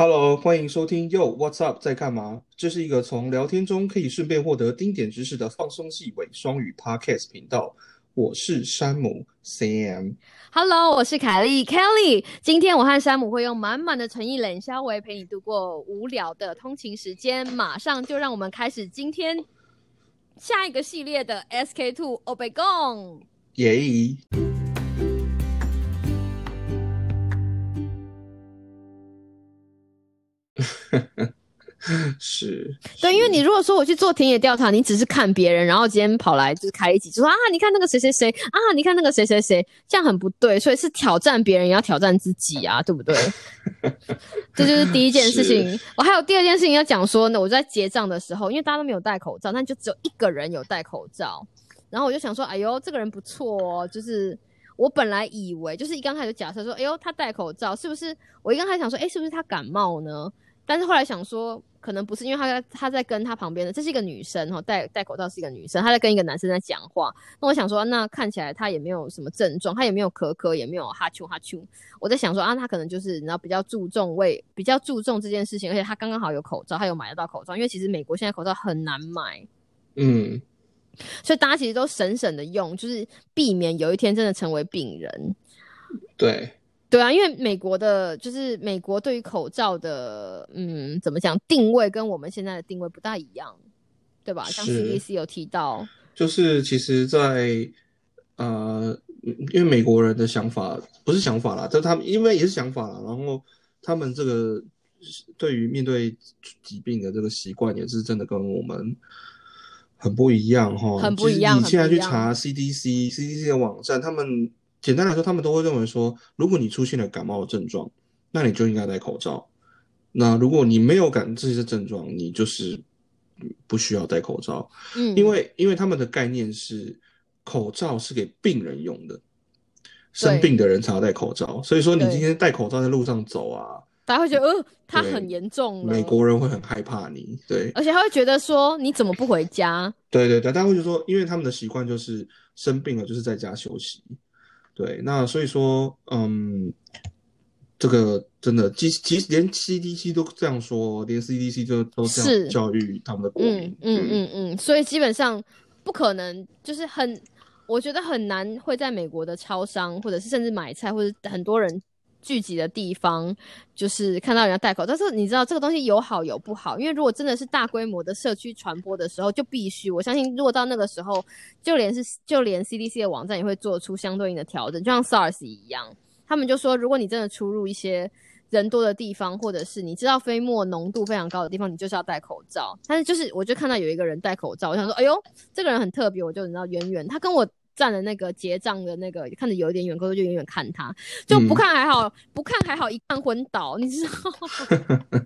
Hello，欢迎收听 Yo What's Up 在干嘛？这是一个从聊天中可以顺便获得丁点知识的放松系伪双语 Podcast 频道。我是山姆 Sam。Hello，我是凯莉 Kelly。今天我和山姆会用满满的诚意冷笑话陪你度过无聊的通勤时间。马上就让我们开始今天下一个系列的 SK Two Obegon。耶！是，对，因为你如果说我去做田野调查，你只是看别人，然后今天跑来就是开一集，就说啊，你看那个谁谁谁啊，你看那个谁谁谁，这样很不对，所以是挑战别人也要挑战自己啊，对不对？这就是第一件事情。我还有第二件事情要讲说呢，我在结账的时候，因为大家都没有戴口罩，但就只有一个人有戴口罩，然后我就想说，哎呦，这个人不错哦，就是。我本来以为就是一刚开始假设说，哎呦，他戴口罩是不是？我一刚开始想说，哎，是不是他感冒呢？但是后来想说，可能不是，因为他在他在跟他旁边的，这是一个女生哈，戴戴口罩是一个女生，她在跟一个男生在讲话。那我想说，那看起来他也没有什么症状，他也没有咳咳，也没有哈啾哈啾。我在想说啊，他可能就是你知道比较注重为比较注重这件事情，而且他刚刚好有口罩，他有买得到口罩，因为其实美国现在口罩很难买。嗯，所以大家其实都省省的用，就是避免有一天真的成为病人。对，对啊，因为美国的，就是美国对于口罩的，嗯，怎么讲定位跟我们现在的定位不大一样，对吧？像是。CDC 有提到，就是其实在，呃，因为美国人的想法不是想法啦，但他们因为也是想法啦，然后他们这个对于面对疾病的这个习惯也是真的跟我们很不一样哈，很不一样你现在去查 CDC CDC 的网站，他们简单来说，他们都会认为说，如果你出现了感冒的症状，那你就应该戴口罩。那如果你没有感这些症状，你就是不需要戴口罩。嗯，因为因为他们的概念是口罩是给病人用的，生病的人才要戴口罩。所以说你今天戴口罩在路上走啊，大家会觉得，呃，他很严重了，美国人会很害怕你。对而且他会觉得说，你怎么不回家？对对对，大家会觉得说，因为他们的习惯就是生病了就是在家休息。对，那所以说，嗯，这个真的，其其实连 CDC 都这样说，连 CDC 就都这样是教育他们的国民嗯。嗯嗯嗯，所以基本上不可能，就是很，我觉得很难会在美国的超商，或者是甚至买菜，或者很多人聚集的地方，就是看到人家戴口罩。但是你知道这个东西有好有不好，因为如果真的是大规模的社区传播的时候，就必须我相信，如果到那个时候，就连是就连 CDC 的网站也会做出相对应的调整，就像 SARS 一样，他们就说，如果你真的出入一些人多的地方，或者是你知道飞沫浓度非常高的地方，你就是要戴口罩。但是就是我就看到有一个人戴口罩，我想说，哎呦，这个人很特别，我就你知道远远他跟我。站的那个结账的那个看着有一点远，可是就远远看他，就不嗯看还好，不看还好，一看昏倒，你知道吗？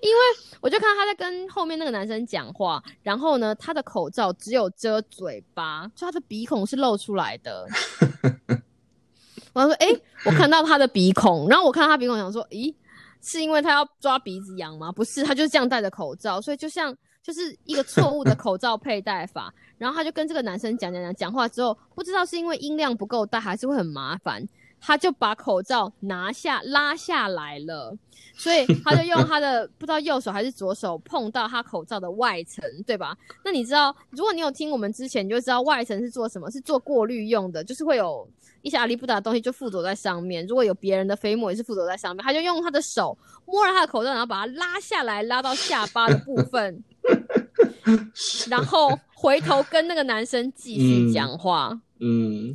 因为我就看到他在跟后面那个男生讲话，然后呢，他的口罩只有遮嘴巴，就他的鼻孔是露出来的。我说：“哎、我看到他的鼻孔，然后我看到他鼻孔，想说，咦，是因为他要抓鼻子痒吗？不是，他就是这样戴着口罩，所以就像就是一个错误的口罩佩戴法。然后他就跟这个男生讲讲讲讲话之后，不知道是因为音量不够大，还是会很麻烦，他就把口罩拿下拉下来了。所以他就用他的 不知道右手还是左手碰到他口罩的外层，对吧？那你知道，如果你有听我们之前，你就知道外层是做什么，是做过滤用的，就是会有一些阿里不达的东西就附着在上面。如果有别人的飞沫也是附着在上面，他就用他的手摸了他的口罩，然后把它拉下来，拉到下巴的部分，然后回头跟那个男生继续讲话。嗯，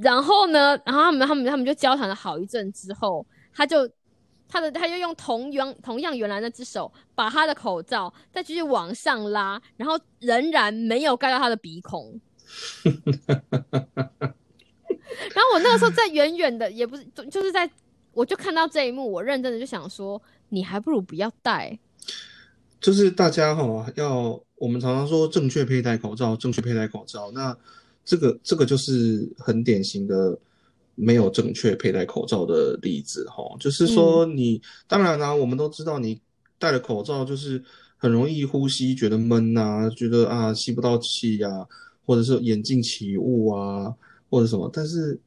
然后呢，然后他们他们他们就交谈了好一阵之后，他就他的他就用同样同样原来那只手把他的口罩再继续往上拉，然后仍然没有盖到他的鼻孔。然后我那个时候在远远的，也不是就就是在，我就看到这一幕，我认真的就想说，你还不如不要戴。就是大家哈、要我们常常说正确佩戴口罩，正确佩戴口罩，那这个这个就是很典型的没有正确佩戴口罩的例子哈、就是说你、当然啦、我们都知道你戴了口罩就是很容易呼吸觉得闷啊，觉得啊吸不到气呀、或者是眼镜起雾啊，或者什么，但是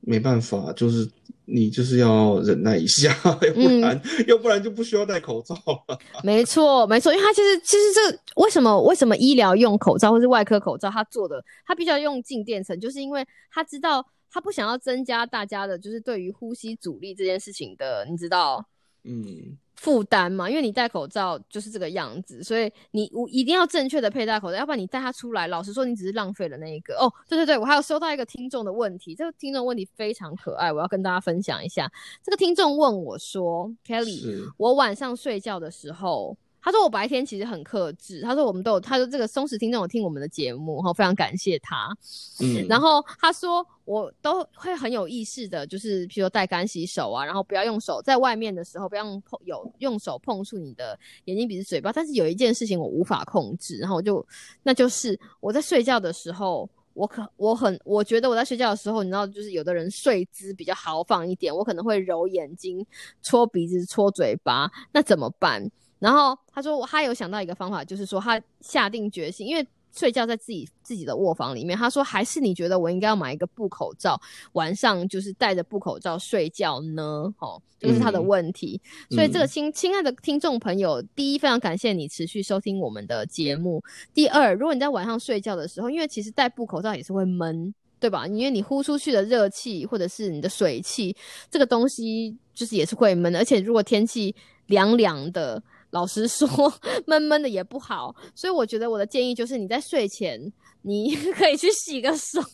没办法，就是你就是要忍耐一下，要不然、要不然就不需要戴口罩了。没错，没错，因为他其实其实这为什么为什么医疗用口罩或是外科口罩，他做的他必须要用静电层，就是因为他知道他不想要增加大家的就是对于呼吸阻力这件事情的，你知道。嗯，负担嘛，因为你戴口罩就是这个样子，所以你我一定要正确的佩戴口罩，要不然你带它出来，老实说你只是浪费了那一个。哦，对对对，我还有收到一个听众的问题，这个听众问题非常可爱，我要跟大家分享一下。这个听众问我说：“Kelly，我晚上睡觉的时候。”他说我白天其实很克制。他说我们都有，他说这个松弛听众有听我们的节目，哈，非常感谢他。嗯，然后他说我都会很有意识的，就是譬如说带干洗手啊，然后不要用手在外面的时候不要用碰有用手碰触你的眼睛、鼻子、嘴巴。但是有一件事情我无法控制，然后我就那就是我在睡觉的时候，我可我很我觉得我在睡觉的时候，你知道，就是有的人睡姿比较豪放一点，我可能会揉眼睛、搓鼻子、搓嘴巴，那怎么办？然后他说，他有想到一个方法，就是说他下定决心，因为睡觉在自己自己的卧房里面。他说，还是你觉得我应该要买一个布口罩，晚上就是戴着布口罩睡觉呢？哦，这个是他的问题。所以这个亲亲爱的听众朋友，第一非常感谢你持续收听我们的节目。第二，如果你在晚上睡觉的时候，因为其实戴布口罩也是会闷，对吧？因为你呼出去的热气或者是你的水汽，这个东西就是也是会闷的。而且如果天气凉凉的。老实说，闷闷的也不好，所以我觉得我的建议就是你在睡前你 可以去洗个手，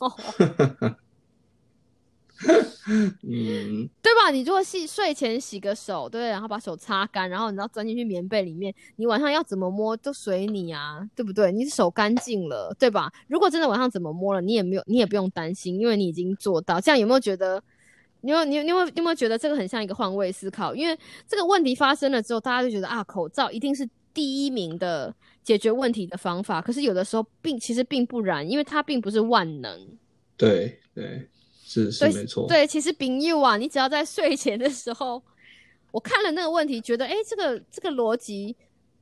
嗯，对吧？你如果洗睡前洗个手，对，然后把手擦干，然后你要钻进去棉被里面，你晚上要怎么摸都随你啊，对不对？你手干净了，对吧？如果真的晚上怎么摸了，你也没有，你也不用担心，因为你已经做到。这样有没有觉得？你有你你有有没有觉得这个很像一个换位思考？因为这个问题发生了之后，大家就觉得啊，口罩一定是第一名的解决问题的方法。可是有的时候并其实并不然，因为它并不是万能。对对，是是没错。对，其实丙佑啊，你只要在睡前的时候，我看了那个问题，觉得哎，这个这个逻辑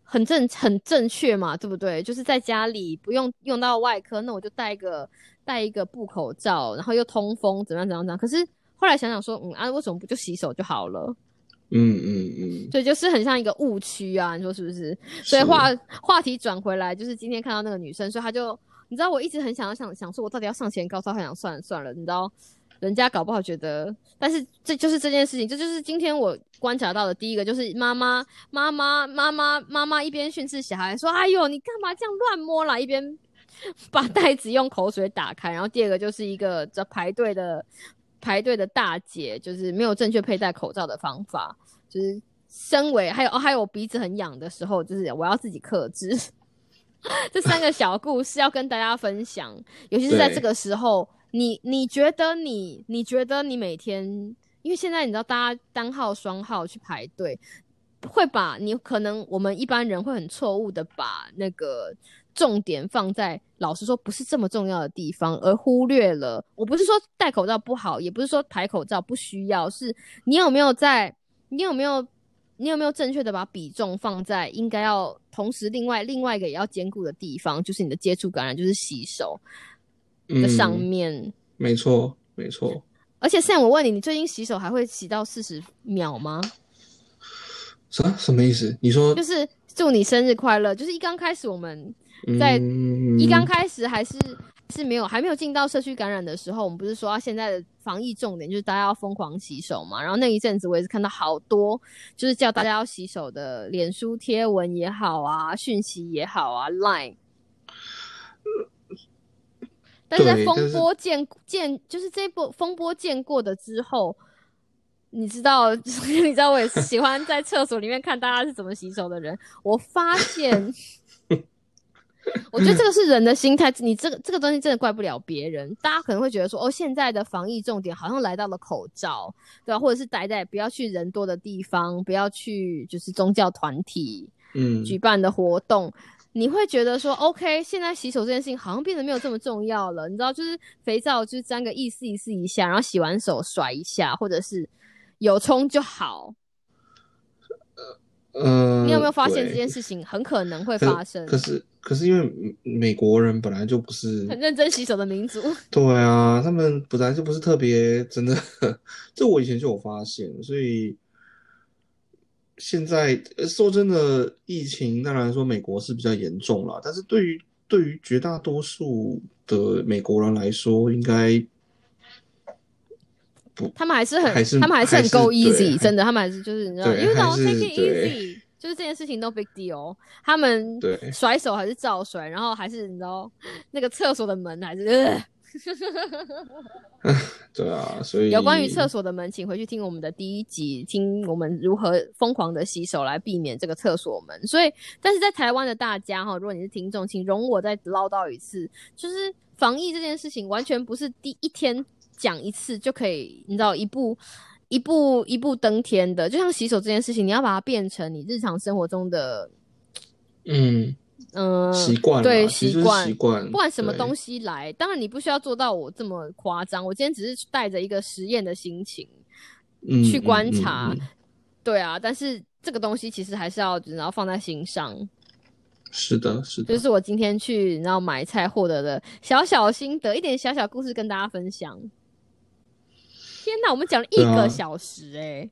很正很正确嘛，对不对？就是在家里不用用到外科，那我就戴一个戴一个布口罩，然后又通风，怎么样怎样怎样。可是。后来想想说，嗯啊，为什么不就洗手就好了？嗯嗯嗯，对，就是很像一个误区啊，你说是不是？所以话话题转回来，就是今天看到那个女生，所以她就，你知道，我一直很想要想想说，我到底要上前高超，还想算了算了，你知道，人家搞不好觉得，但是这就是这件事情，这就是今天我观察到的第一个，就是妈妈妈妈妈妈妈妈一边训斥小孩说，哎呦，你干嘛这样乱摸啦？一边把袋子用口水打开，然后第二个就是一个在排队的。排队的大姐就是没有正确佩戴口罩的方法，就是身为还有哦还有鼻子很痒的时候，就是我要自己克制。这三个小故事要跟大家分享，尤其是在这个时候，你你觉得你你觉得你每天，因为现在你知道大家单号双号去排队，会把你可能我们一般人会很错误的把那个。重点放在老实说不是这么重要的地方，而忽略了。我不是说戴口罩不好，也不是说排口罩不需要，是你有没有在，你有没有，你有没有正确的把比重放在应该要同时另外另外一个也要兼顾的地方，就是你的接触感染，就是洗手的上面。没错，没错。而且现在我问你，你最近洗手还会洗到四十秒吗？啥？什么意思？你说就是祝你生日快乐，就是一刚开始我们。在一刚开始还是是没有还没有进到社区感染的时候，我们不是说现在的防疫重点就是大家要疯狂洗手嘛？然后那一阵子我也是看到好多就是叫大家要洗手的脸书贴文也好啊，讯息也好啊，Line。但是在风波见见就是这波风波见过的之后，你知道 你知道我也是喜欢在厕所里面看大家是怎么洗手的人，我发现。我觉得这个 是人的心态，你这个这个东西真的怪不了别人。大家可能会觉得说，哦，现在的防疫重点好像来到了口罩，对吧？或者是待在不要去人多的地方，不要去就是宗教团体嗯举办的活动。你会觉得说，OK，现在洗手这件事情好像变得没有这么重要了。你知道，就是肥皂就是沾个意思意思一下，然后洗完手甩一下，或者是有冲就好。呃，你有没有发现这件事情很可能会发生？可是可是因为美美国人本来就不是很认真洗手的民族，对啊，他们本来就不是特别真的，这我以前就有发现，所以现在呃说真的，疫情当然说美国是比较严重了，但是对于对于绝大多数的美国人来说，应该他们还是很，还是他们还是很还是 go 对 easy，真的，他们还是就是你知道 you know take it easy，就是这件事情 no big deal，他们对甩手还是照甩，然后还是你知道那个厕所的门还是。呃 对啊，所以有关于厕所的门，请回去听我们的第一集，听我们如何疯狂的洗手来避免这个厕所门。所以，但是在台湾的大家哈，如果你是听众，请容我再唠叨一次，就是防疫这件事情，完全不是第一天讲一次就可以，你知道一步一步一步登天的。就像洗手这件事情，你要把它变成你日常生活中的嗯嗯、习惯对习惯习惯，不管什么东西来，当然你不需要做到我这么夸张。我今天只是带着一个实验的心情嗯去观察，嗯对啊。但是这个东西其实还是要然后放在心上。是的，是的就，是我今天去然后买菜获得的小小心得，一点小小故事跟大家分享。天哪，我们讲了一个小时哎、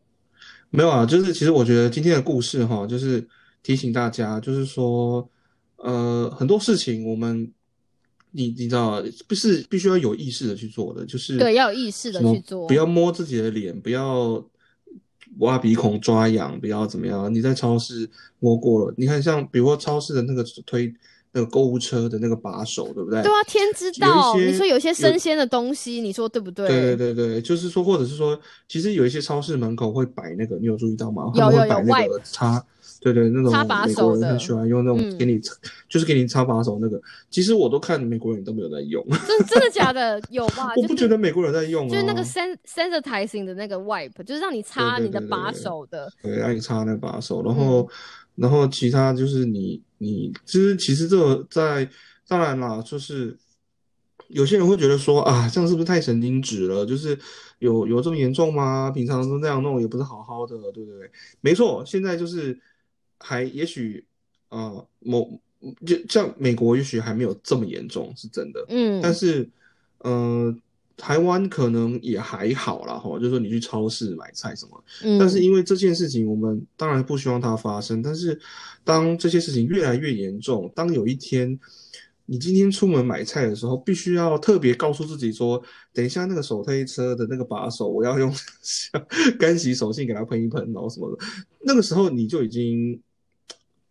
没有啊，就是其实我觉得今天的故事哈，就是提醒大家，就是说，呃，很多事情我们，你你知道，不是必须要有意识的去做的，就是对要有意识的去做不要摸自己的脸，不要挖鼻孔抓痒，不要怎么样。你在超市摸过了，你看像比如说超市的那个推那个购物车的那个把手，对不对？对啊，天知道，你说有些生鲜的东西，你说对不对？对对对对，就是说，或者是说，其实有一些超市门口会摆那个，你有注意到吗？他有有有们会摆那个擦，对对，那种擦把美手的国人很喜欢用那种嗯给你，就是给你擦把手那个。其实我都看美国人都没有在用，真真的假的？有吧？我不觉得美国人在用啊。就是那个 sen sensitizing 的那个 wipe，就是让你擦对对对你的把对手的。对，让你擦那个把手，然嗯后，然后其他就是你你，其实其实这个在当然啦，就是有些人会觉得说啊，这样是不是太神经质了？就是有有这么严重吗？平常都那样弄，也不是好好的，对不对？没错，现在就是还也许啊、呃某就像美国也许还没有这么严重，是真的。嗯，但是，呃，台湾可能也还好啦，哈，就是说你去超市买菜什么，嗯但是因为这件事情，我们当然不希望它发生。但是，当这些事情越来越严重，当有一天你今天出门买菜的时候，必须要特别告诉自己说，等一下那个手推车的那个把手，我要用 干洗手巾给它喷一喷，然后什么的，那个时候你就已经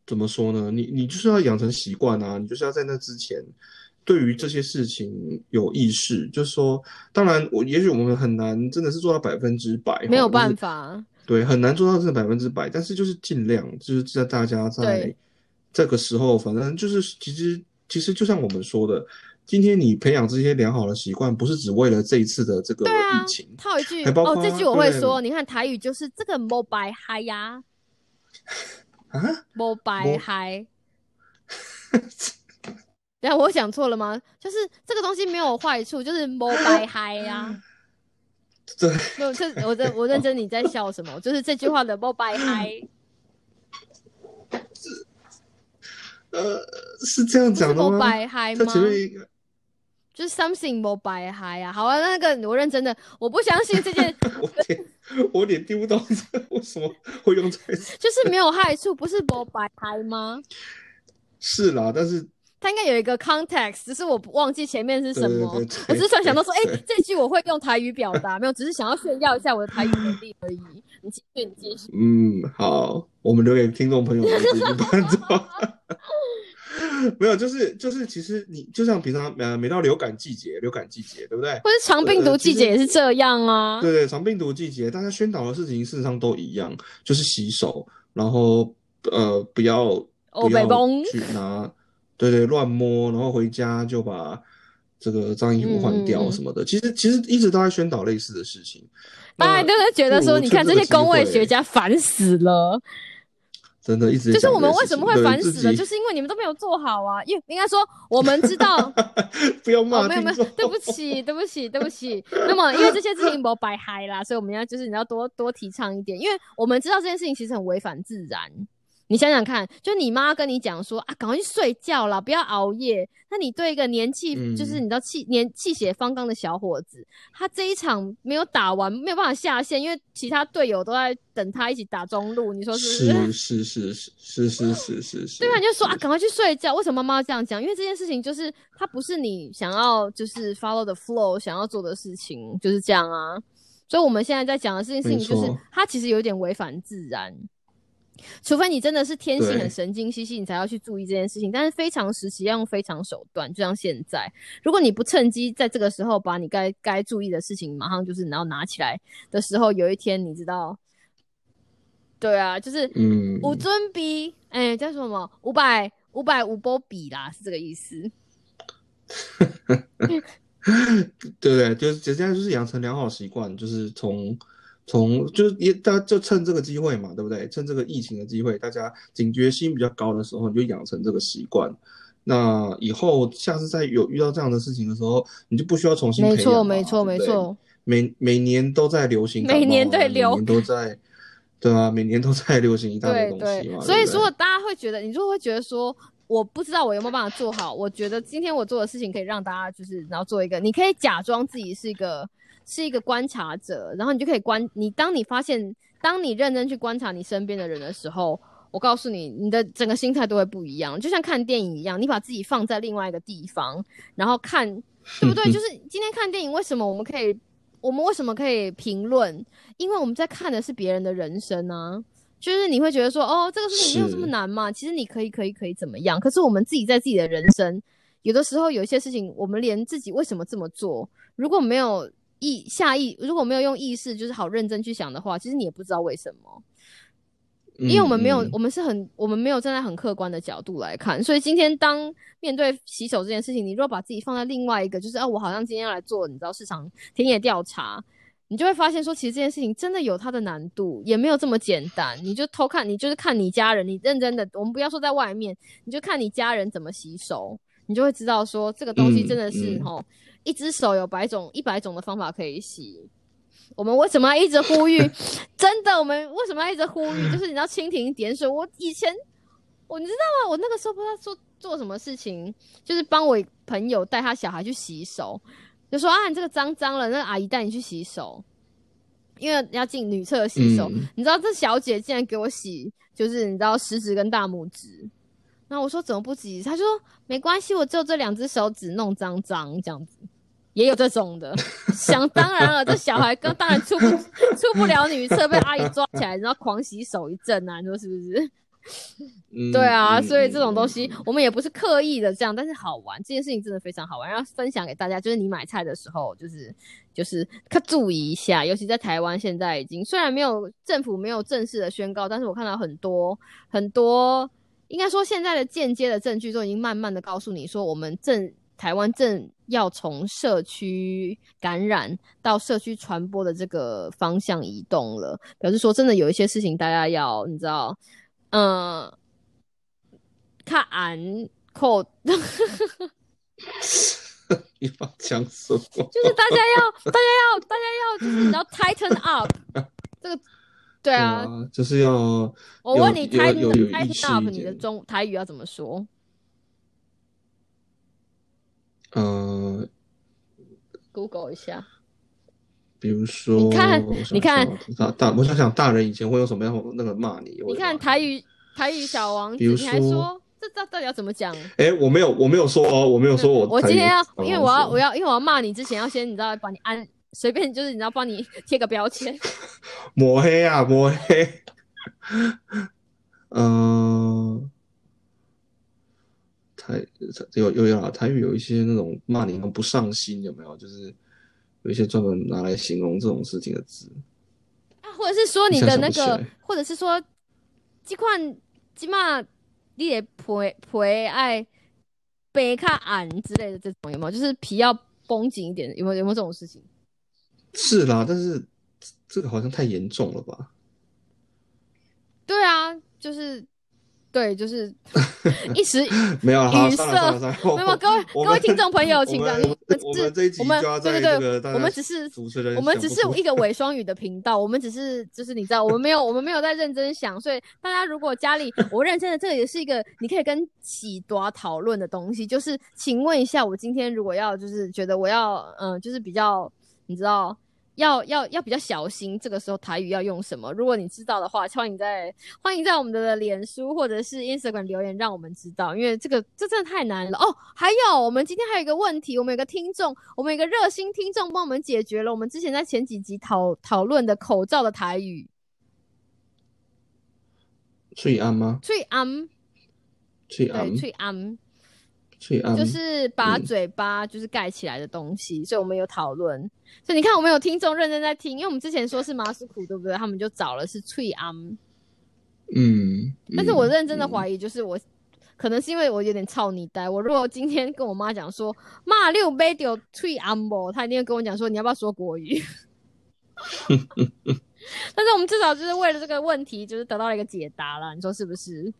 怎么说呢？你你就是要养成习惯啊，你就是要在那之前。对于这些事情有意识，就是说，当然我也许我们很难真的是做到百分之百，没有办法。对，很难做到真的百分之百，但是就是尽量，就是在大家在对这个时候，反正就是其实其实就像我们说的，今天你培养这些良好的习惯，不是只为了这一次的这个疫情，，套一句哦这句我会对说，你看台语就是这个 mobile high 呀 啊，，mobile 摸嗨。等下我讲错了吗？就是这个东西没有坏处，就是 mobile 嗨呀。对，没有，这我认我认真你在笑什么？就是这句话的 mobile 嗨，呃，是这样讲的吗？mobile 嗨吗？他前面一个，就是 something mobile 嗨啊。好啊，那个我认真的，我不相信这件 我有点我有点听不懂这为什么会用在就是没有害处，不是 mobile 嗨吗？是啦，但是它应该有一个 context，只是我不忘记前面是什么。对对对我只是突然想到说，哎、对这句我会用台语表达，没有，只是想要炫耀一下我的台语能力而已。你继续，你继续。嗯，好，我们留给听众朋友们自己判断。没有，就是就是，其实你就像平常呃，每到流感季节，流感季节，对不对？或者长病毒季节也是这样啊。对对，长病毒季节，大家宣导的事情事实上都一样，就是洗手，然后呃，不要哦不要去拿，对对，乱摸，然后回家就把这个脏衣服换掉什么的。其实其实一直都在宣导类似的事情。大家都是觉得说，你看这些工位学家烦死了。真的一直就是我们为什么会烦死了，就是因为你们都没有做好啊。因为应该说，我们知道 不要哦，骂没有没有对不起，对不起，对不起。那么，因为这些事情不白嗨啦，所以我们要就是你要多多提倡一点，因为我们知道这件事情其实很违反自然。你想想看，就你妈跟你讲说啊，赶快去睡觉啦，不要熬夜。那你对一个年纪，就是你知道气年气血方刚的小伙子，他这一场没有打完，没有办法下线，因为其他队友都在等他一起打中路。你说是不是？是是是是是是是是。对吧？你就说啊，赶快去睡觉。为什么妈妈要这样讲？因为这件事情就是他不是你想要就是 follow the flow 想要做的事情，就是这样啊。所以我们现在在讲的这件事情，就是它其实有点违反自然。除非你真的是天性很神经兮兮，你才要去注意这件事情。但是非常时期要用非常手段，就像现在，如果你不趁机在这个时候把你该该注意的事情马上就是然后拿起来的时候，有一天你知道，对啊，就是嗯，五尊比，哎，叫什么？五百五百五波比啦，是这个意思。对 不对？就是接下来就是养成良好习惯，就是从。从就是也大家就趁这个机会嘛，对不对？趁这个疫情的机会，大家警觉心比较高的时候，你就养成这个习惯。那以后下次再有遇到这样的事情的时候，你就不需要重新培养。没错，没错，没错。每每年都在流行，每年对流，每年都在，对啊，每年都在流行一大堆东西嘛。所以，如果大家会觉得，你就会觉得说，我不知道我有没有办法做好，我觉得今天我做的事情可以让大家就是然后做一个，你可以假装自己是一个。是一个观察者，然后你就可以观你。当你发现，当你认真去观察你身边的人的时候，我告诉你，你的整个心态都会不一样。就像看电影一样，你把自己放在另外一个地方，然后看，对不对？就是今天看电影，为什么我们可以，我们为什么可以评论？因为我们在看的是别人的人生啊。就是你会觉得说，哦，这个事情没有这么难嘛？其实你可以，可以，可以怎么样？可是我们自己在自己的人生，有的时候有一些事情，我们连自己为什么这么做，如果没有。意下意如果没有用意识，就是好认真去想的话，其实你也不知道为什么，因为我们没有，我们是很，我们没有站在很客观的角度来看。所以今天当面对洗手这件事情，你如果把自己放在另外一个，就是啊，我好像今天要来做，你知道市场田野调查，你就会发现说，其实这件事情真的有它的难度，也没有这么简单。你就偷看，你就是看你家人，你认真的，我们不要说在外面，你就看你家人怎么洗手，你就会知道说，这个东西真的是吼。一只手有百种、一百种的方法可以洗。我们为什么要一直呼吁？真的，我们为什么要一直呼吁？就是你知道蜻蜓点水。我以前，我你知道吗？我那个时候不知道做做什么事情，就是帮我朋友带他小孩去洗手，就说啊，你这个脏脏了，那阿姨带你去洗手，因为要进女厕洗手。你知道这小姐竟然给我洗，就是你知道食指跟大拇指。然后我说怎么不洗？他说没关系，我只有这两只手指弄脏脏这样子。也有这种的，想当然了，这小孩刚当然出不 出不了女厕，被阿姨抓起来，然后狂洗手一阵啊，你说是不是？对啊，所以这种东西我们也不是刻意的这样，但是好玩，这件事情真的非常好玩，要分享给大家。就是你买菜的时候，就是就是可注意一下，尤其在台湾，现在已经虽然没有政府没有正式的宣告，但是我看到很多很多，应该说现在的间接的证据都已经慢慢的告诉你说，我们正。台湾正要从社区感染到社区传播的这个方向移动了，表示说真的有一些事情大家要你知道，嗯，看俺扣，你把讲什么？就是大家要，大家要，大家要，就是你要 tighten up，这个对啊，就是要我问你 tighten tighten up，你的中台语要怎么说？呃，Google 一下，比如说，你看，你看，大大，我想想，大人以前会用什么样那个骂你？你看台语，台语小王子，你还说这这到底要怎么讲？哎，我没有，我没有说哦，我没有说我。我今天要，因为我要，我要，因为我要骂你之前，要先你知道，把你安随便，就是你知道，帮你贴个标签，抹黑啊，抹黑，嗯。台有有有台语有一些那种骂你不上心，有没有？就是有一些专门拿来形容这种事情的字啊，或者是说你的那个，或者是说这款起码你也陪陪爱背卡俺之类的这种有没有？就是皮要绷紧一点，有没有有没有这种事情？是啦，但是这个好像太严重了吧？对啊，就是。对，就是 一时 没有语塞没有各位各位听众朋友，请让们我们我们这一集我们对对对我们只是主持人我们只是一个伪双语的频道，我们只是就是你知道，我们没有我们没有在认真想，所以大家如果家里我认真的，这也是一个你可以跟喜多讨论的东西，就是请问一下，我今天如果要就是觉得我要嗯、呃就是比较你知道。要要要比较小心，这个时候台语要用什么？如果你知道的话，欢迎在欢迎在我们的脸书或者是 Instagram 留言，让我们知道，因为这个这真的太难了哦。还有，我们今天还有一个问题，我们有个听众，我们有个热心听众帮我们解决了我们之前在前几集讨讨论的口罩的台语，翠安吗？翠安，翠安对，，翠安，就是把嗯嘴巴就是盖起来的东西，所以我们有讨论。所以你看，我们有听众认真在听，因为我们之前说是马斯苦，对不对？他们就找了是翠安。嗯，但是我认真的，怀疑，就是我、可能是因为我有点操你呆。我如果今天跟我妈讲说“骂六杯丢退安不”，她一定会跟我讲说你要不要说国语。但是我们至少就是为了这个问题，就是得到了一个解答了，你说是不是？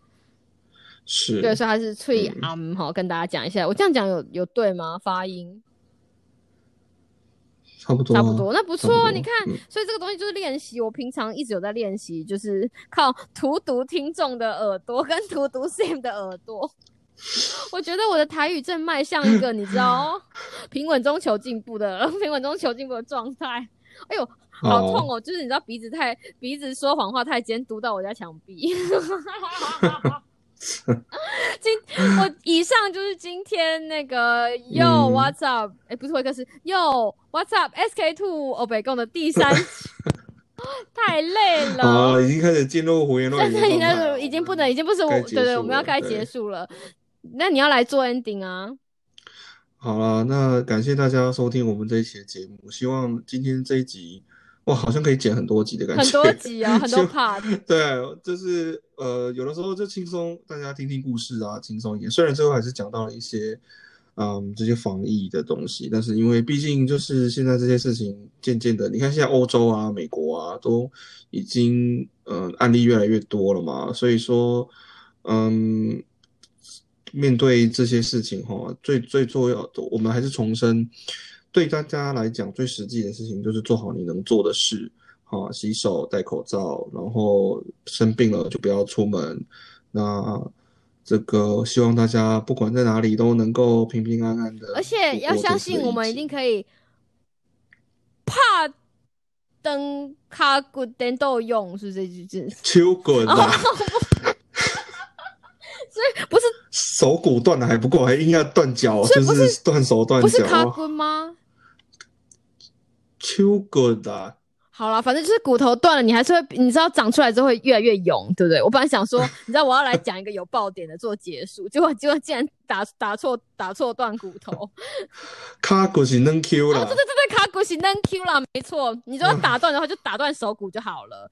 是对，所以它是翠嗯安哈，跟大家讲一下，我这样讲有有对吗？发音差不多啊，差不多，那不错啊。不你看，嗯所以这个东西就是练习。我平常一直有在练习，就是靠荼毒听众的耳朵跟荼毒 Sam 的耳朵。我觉得我的台语正迈向一个你知道 平稳中求进步的平稳中求进步的状态。哎呦，好痛哦！就是你知道鼻子太鼻子说谎话太尖，嘟到我家墙壁。今我以上就是今天那个 Yo、嗯 What's up？哎、不是会客是 Yo What's up SK Two 欧北共的第三集，太累了。啊，已经开始进入胡言乱但是你语的状态了，那个已经不能，已经不是我，该对对，我们要该对结束了。那你要来做 ending 啊？好了，那感谢大家收听我们这一期的节目。希望今天这一集，哇，好像可以剪很多集的感觉。很多集啊，很多 part。对，就是呃，有的时候就轻松，大家听听故事啊，轻松一点。虽然最后还是讲到了一些，嗯，这些防疫的东西，但是因为毕竟就是现在这些事情渐渐的，你看现在欧洲啊、美国啊，都已经嗯、呃案例越来越多了嘛，所以说嗯。面对这些事情哈，最最重要的，我们还是重申，对大家来讲最实际的事情就是做好你能做的事，好，洗手、戴口罩，然后生病了就不要出门。那这个希望大家不管在哪里都能够平平安安的，而且要相信我们一定可以怕灯卡骨灯都有用，是这句字？秋滚啊，所以不是手骨断了还不够，还硬要断脚，就是是断手断不是卡脚。骨吗？秋滚啊，好了，反正就是骨头断了，你还是会，你知道长出来之后会越来越勇，对不对？我本来想说，你知道我要来讲一个有爆点的做结束，结果结果竟然打 打错打错断骨头。卡骨是能 Q 哦，啦对对对对，卡骨是能 Q 啦，没错。你说打断的话，就打断手骨就好了。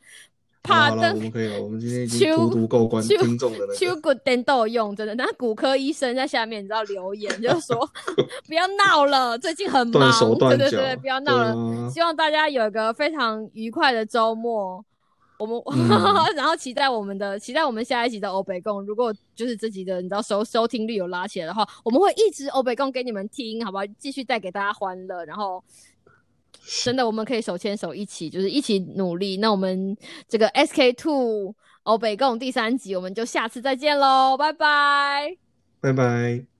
怕好了，我灯们可以了，我们今天已经秋荼毒够观秋听众的那个。秋骨灯都有用，真的。那骨科医生在下面，你知道留言就说 不要闹了，最近很忙，手，对对对，不要闹了。啊希望大家有一个非常愉快的周末。我们、嗯 然后期待我们的期待我们下一集的欧北共，如果就是这集的你知道收收听率有拉起来的话，我们会一直欧北共给你们听，好不好？继续带给大家欢乐，然后 真的我们可以手牵手一起，就是一起努力。那我们这个 SK Two 欧北共第三集，我们就下次再见喽，拜拜。拜拜。